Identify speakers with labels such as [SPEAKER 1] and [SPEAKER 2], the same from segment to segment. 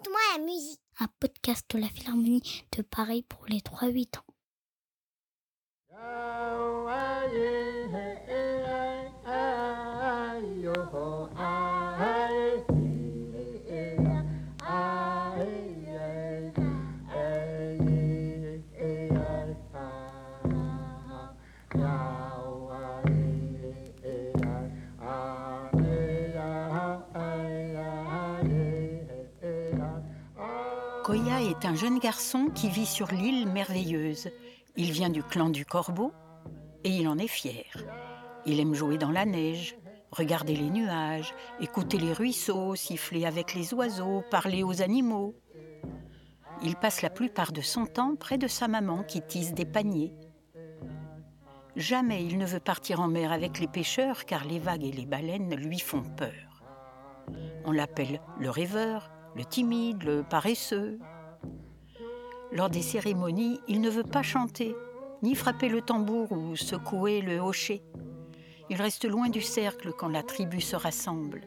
[SPEAKER 1] Raconte-moi la musique.
[SPEAKER 2] Un podcast de la Philharmonie de Paris pour les 3-8 ans.
[SPEAKER 3] Koya est un jeune garçon qui vit sur l'île merveilleuse. Il vient du clan du corbeau et il en est fier. Il aime jouer dans la neige, regarder les nuages, écouter les ruisseaux, siffler avec les oiseaux, parler aux animaux. Il passe la plupart de son temps près de sa maman qui tisse des paniers. Jamais il ne veut partir en mer avec les pêcheurs car les vagues et les baleines lui font peur. On l'appelle le rêveur, le timide, le paresseux. Lors des cérémonies, il ne veut pas chanter, ni frapper le tambour ou secouer le hocher. Il reste loin du cercle quand la tribu se rassemble.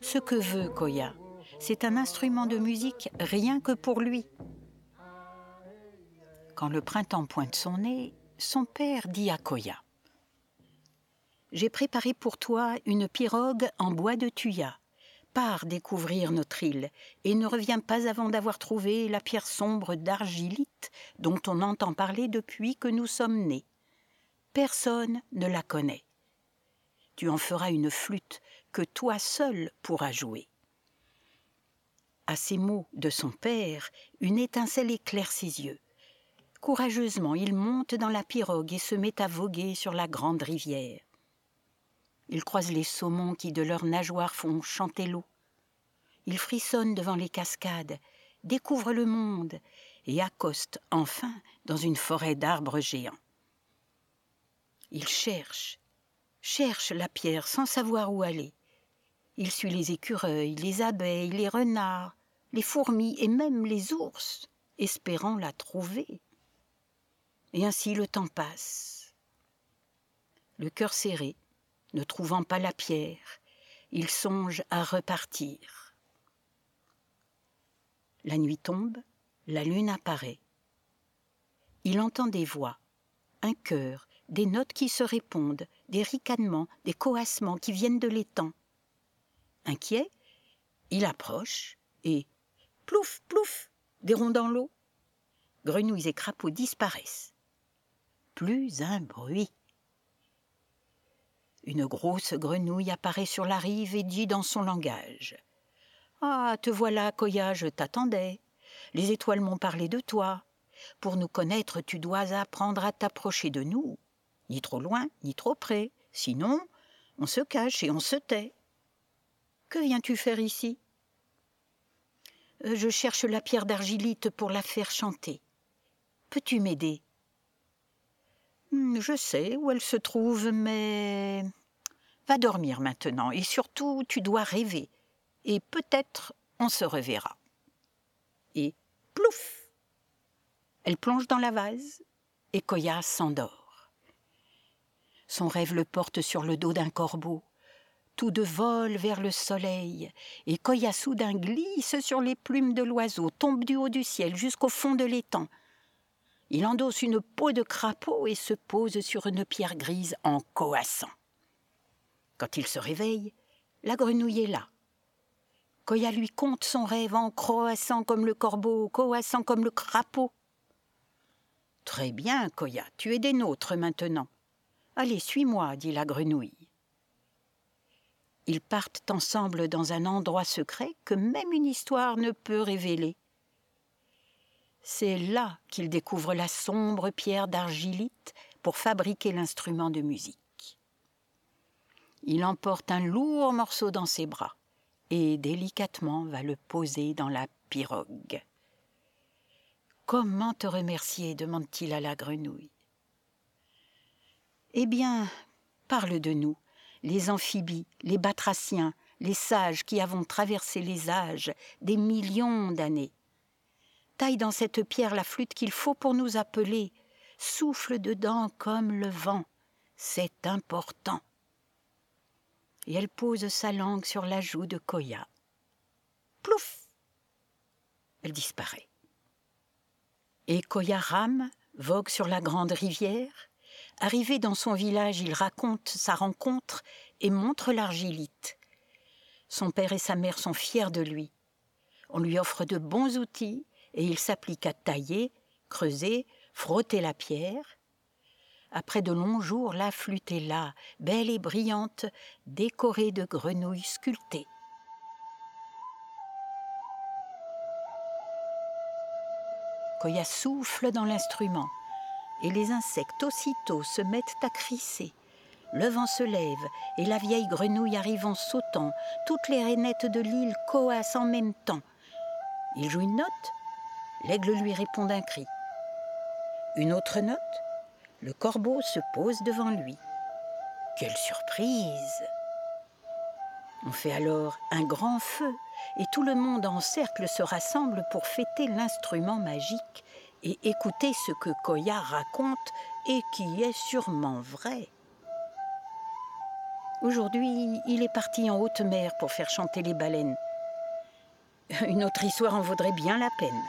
[SPEAKER 3] Ce que veut Koya, c'est un instrument de musique rien que pour lui. Quand le printemps pointe son nez, son père dit à Koya J'ai préparé pour toi une pirogue en bois de tuya pars découvrir notre île et ne reviens pas avant d'avoir trouvé la pierre sombre d'argilite dont on entend parler depuis que nous sommes nés. Personne ne la connaît. Tu en feras une flûte que toi seul pourras jouer. À ces mots de son père, une étincelle éclaire ses yeux. Courageusement, il monte dans la pirogue et se met à voguer sur la grande rivière. Il croise les saumons qui de leurs nageoires font chanter l'eau. Il frissonne devant les cascades, découvre le monde et accoste enfin dans une forêt d'arbres géants. Il cherche, cherche la pierre sans savoir où aller. Il suit les écureuils, les abeilles, les renards, les fourmis et même les ours, espérant la trouver. Et ainsi le temps passe. Le cœur serré, ne trouvant pas la pierre, il songe à repartir. La nuit tombe, la lune apparaît. Il entend des voix, un chœur, des notes qui se répondent, des ricanements, des coassements qui viennent de l'étang. Inquiet, il approche et plouf, plouf, des ronds dans l'eau. Grenouilles et crapauds disparaissent. Plus un bruit. Une grosse grenouille apparaît sur la rive et dit dans son langage Ah, te voilà, Koya, je t'attendais. Les étoiles m'ont parlé de toi. Pour nous connaître, tu dois apprendre à t'approcher de nous, ni trop loin, ni trop près. Sinon, on se cache et on se tait. Que viens-tu faire ici? Euh, Je cherche la pierre d'argilite pour la faire chanter. Peux-tu m'aider? Je sais où elle se trouve, mais... Va dormir maintenant, et surtout tu dois rêver, et peut-être on se reverra. Et plouf Elle plonge dans la vase, et Koya s'endort. Son rêve le porte sur le dos d'un corbeau. Tout de vol vers le soleil, et Koya soudain glisse sur les plumes de l'oiseau, tombe du haut du ciel jusqu'au fond de l'étang, il endosse une peau de crapaud et se pose sur une pierre grise en coassant. Quand il se réveille, la grenouille est là. Koya lui conte son rêve en croassant comme le corbeau, coassant comme le crapaud. Très bien, Koya, tu es des nôtres maintenant. Allez, suis-moi, dit la grenouille. Ils partent ensemble dans un endroit secret que même une histoire ne peut révéler. C'est là qu'il découvre la sombre pierre d'argilite pour fabriquer l'instrument de musique. Il emporte un lourd morceau dans ses bras et délicatement va le poser dans la pirogue. Comment te remercier? demande-t-il à la grenouille. Eh bien, parle de nous, les amphibies, les batraciens, les sages qui avons traversé les âges, des millions d'années taille dans cette pierre la flûte qu'il faut pour nous appeler, souffle dedans comme le vent, c'est important. Et elle pose sa langue sur la joue de Koya. Plouf elle disparaît. Et Koya rame, vogue sur la grande rivière. Arrivé dans son village, il raconte sa rencontre et montre l'argilite. Son père et sa mère sont fiers de lui. On lui offre de bons outils et il s'applique à tailler, creuser, frotter la pierre. Après de longs jours, la flûte est là, belle et brillante, décorée de grenouilles sculptées. Koya souffle dans l'instrument, et les insectes aussitôt se mettent à crisser. Le vent se lève, et la vieille grenouille arrive en sautant. Toutes les rainettes de l'île coassent en même temps. Il joue une note, l'aigle lui répond d'un cri. Une autre note, le corbeau se pose devant lui. Quelle surprise On fait alors un grand feu et tout le monde en cercle se rassemble pour fêter l'instrument magique et écouter ce que Koya raconte et qui est sûrement vrai. Aujourd'hui, il est parti en haute mer pour faire chanter les baleines. Une autre histoire en vaudrait bien la peine.